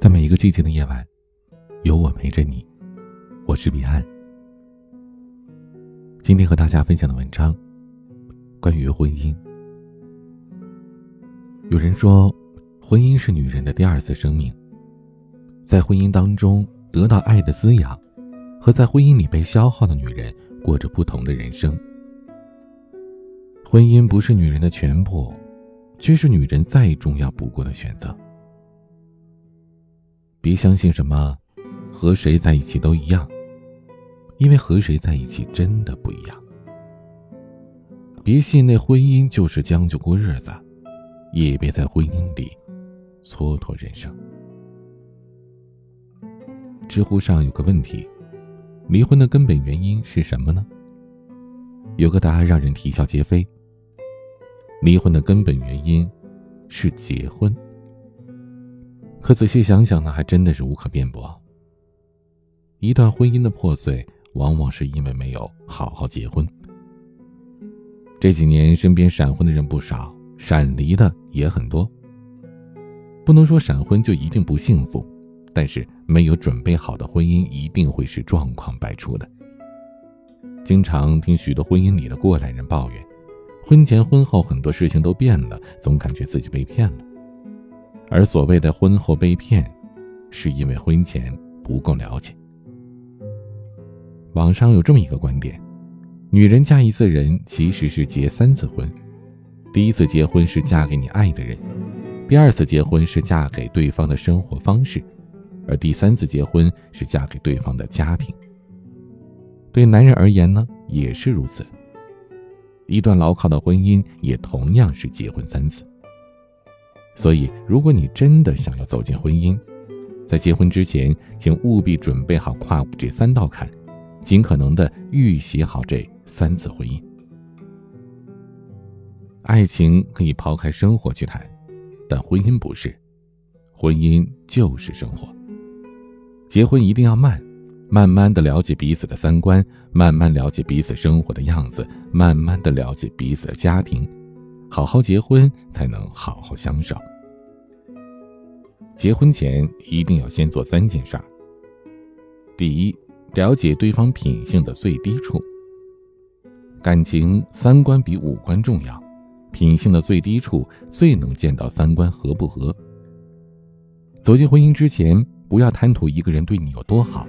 在每一个寂静的夜晚，有我陪着你。我是彼岸。今天和大家分享的文章，关于婚姻。有人说，婚姻是女人的第二次生命。在婚姻当中得到爱的滋养，和在婚姻里被消耗的女人过着不同的人生。婚姻不是女人的全部，却是女人再重要不过的选择。别相信什么，和谁在一起都一样，因为和谁在一起真的不一样。别信那婚姻就是将就过日子，也别在婚姻里蹉跎人生。知乎上有个问题：离婚的根本原因是什么呢？有个答案让人啼笑皆非。离婚的根本原因是结婚。可仔细想想呢，还真的是无可辩驳。一段婚姻的破碎，往往是因为没有好好结婚。这几年身边闪婚的人不少，闪离的也很多。不能说闪婚就一定不幸福，但是没有准备好的婚姻一定会是状况百出的。经常听许多婚姻里的过来人抱怨，婚前婚后很多事情都变了，总感觉自己被骗了。而所谓的婚后被骗，是因为婚前不够了解。网上有这么一个观点：女人嫁一次人其实是结三次婚，第一次结婚是嫁给你爱的人，第二次结婚是嫁给对方的生活方式，而第三次结婚是嫁给对方的家庭。对男人而言呢，也是如此。一段牢靠的婚姻也同样是结婚三次。所以，如果你真的想要走进婚姻，在结婚之前，请务必准备好跨过这三道坎，尽可能的预习好这三次婚姻。爱情可以抛开生活去谈，但婚姻不是，婚姻就是生活。结婚一定要慢，慢慢的了解彼此的三观，慢慢了解彼此生活的样子，慢慢的了解彼此的家庭，好好结婚才能好好相守。结婚前一定要先做三件事儿。第一，了解对方品性的最低处。感情三观比五官重要，品性的最低处最能见到三观合不合。走进婚姻之前，不要贪图一个人对你有多好，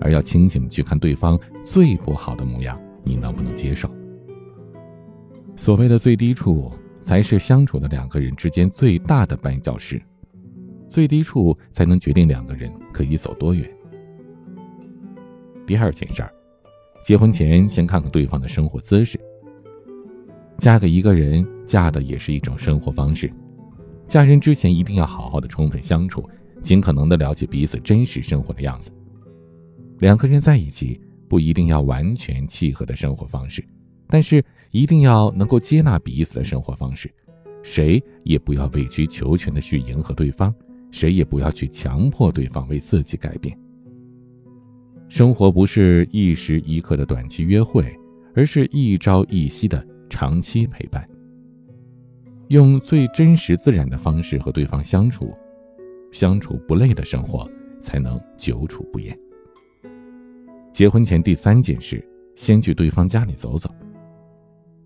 而要清醒去看对方最不好的模样，你能不能接受？所谓的最低处，才是相处的两个人之间最大的绊脚石。最低处才能决定两个人可以走多远。第二件事儿，结婚前先看看对方的生活姿势。嫁给一个人，嫁的也是一种生活方式。嫁人之前一定要好好的充分相处，尽可能的了解彼此真实生活的样子。两个人在一起，不一定要完全契合的生活方式，但是一定要能够接纳彼此的生活方式。谁也不要委曲求全的去迎合对方。谁也不要去强迫对方为自己改变。生活不是一时一刻的短期约会，而是一朝一夕的长期陪伴。用最真实自然的方式和对方相处，相处不累的生活才能久处不厌。结婚前第三件事，先去对方家里走走。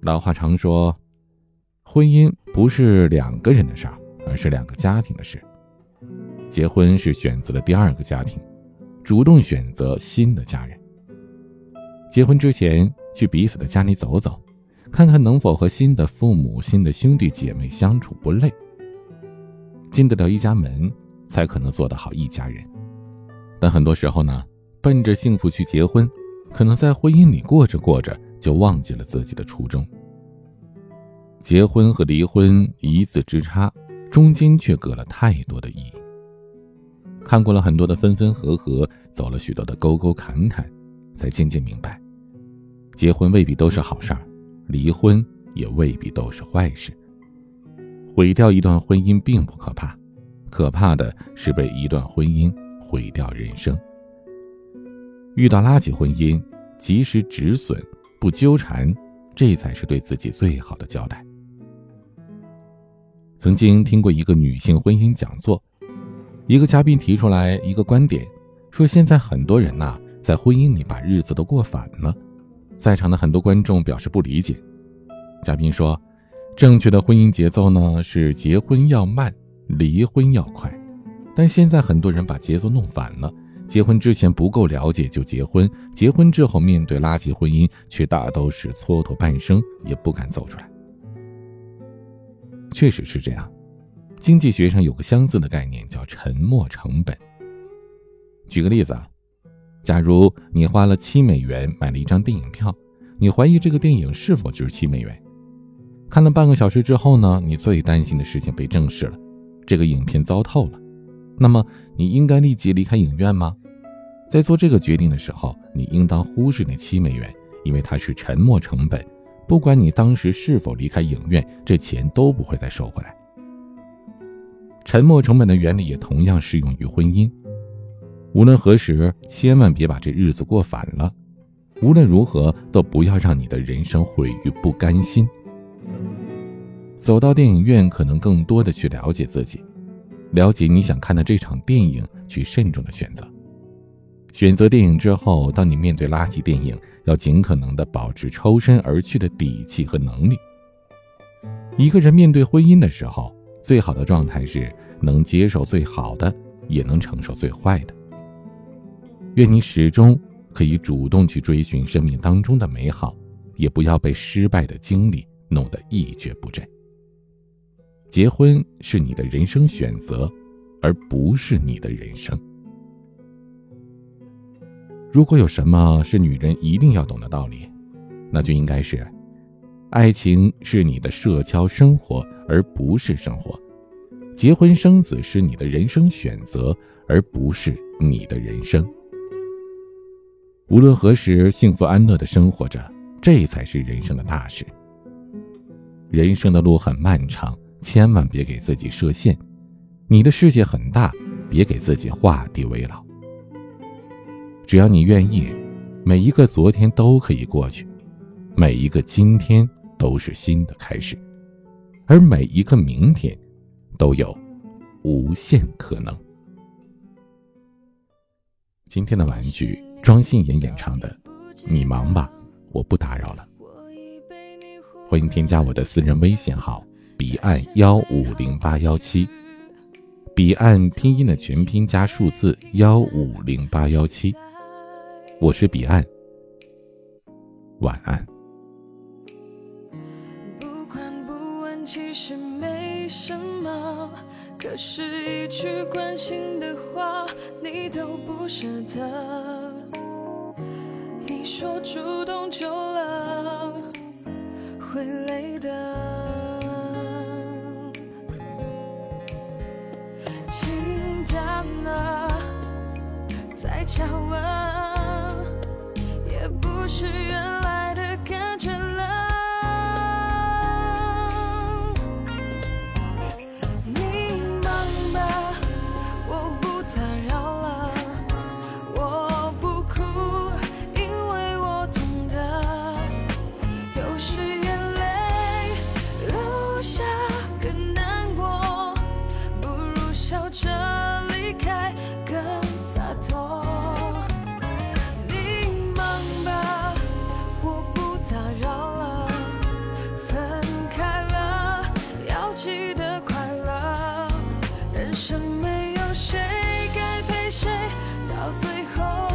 老话常说，婚姻不是两个人的事儿，而是两个家庭的事。结婚是选择了第二个家庭，主动选择新的家人。结婚之前去彼此的家里走走，看看能否和新的父母、新的兄弟姐妹相处不累。进得了一家门，才可能做得好一家人。但很多时候呢，奔着幸福去结婚，可能在婚姻里过着过着就忘记了自己的初衷。结婚和离婚一字之差，中间却隔了太多的意义。看过了很多的分分合合，走了许多的沟沟坎坎，才渐渐明白，结婚未必都是好事儿，离婚也未必都是坏事。毁掉一段婚姻并不可怕，可怕的是被一段婚姻毁掉人生。遇到垃圾婚姻，及时止损，不纠缠，这才是对自己最好的交代。曾经听过一个女性婚姻讲座。一个嘉宾提出来一个观点，说现在很多人呐，在婚姻里把日子都过反了。在场的很多观众表示不理解。嘉宾说：“正确的婚姻节奏呢，是结婚要慢，离婚要快。但现在很多人把节奏弄反了，结婚之前不够了解就结婚，结婚之后面对垃圾婚姻，却大都是蹉跎半生，也不敢走出来。”确实是这样。经济学上有个相似的概念，叫沉没成本。举个例子啊，假如你花了七美元买了一张电影票，你怀疑这个电影是否值七美元。看了半个小时之后呢，你最担心的事情被证实了，这个影片糟透了。那么，你应该立即离开影院吗？在做这个决定的时候，你应当忽视那七美元，因为它是沉没成本，不管你当时是否离开影院，这钱都不会再收回来。沉没成本的原理也同样适用于婚姻。无论何时，千万别把这日子过反了。无论如何，都不要让你的人生毁于不甘心。走到电影院，可能更多的去了解自己，了解你想看的这场电影，去慎重的选择。选择电影之后，当你面对垃圾电影，要尽可能的保持抽身而去的底气和能力。一个人面对婚姻的时候。最好的状态是能接受最好的，也能承受最坏的。愿你始终可以主动去追寻生命当中的美好，也不要被失败的经历弄得一蹶不振。结婚是你的人生选择，而不是你的人生。如果有什么是女人一定要懂的道理，那就应该是。爱情是你的社交生活，而不是生活；结婚生子是你的人生选择，而不是你的人生。无论何时，幸福安乐的生活着，这才是人生的大事。人生的路很漫长，千万别给自己设限。你的世界很大，别给自己画地为牢。只要你愿意，每一个昨天都可以过去，每一个今天。都是新的开始，而每一个明天，都有无限可能。今天的玩具，庄心妍演唱的《你忙吧，我不打扰了》。欢迎添加我的私人微信号：彼岸幺五零八幺七，彼岸拼音的全拼加数字幺五零八幺七。我是彼岸，晚安。不管不问其实没什么，可是，一句关心的话，你都不舍得。你说主动久了会累的，叫我也不是谁该陪谁到最后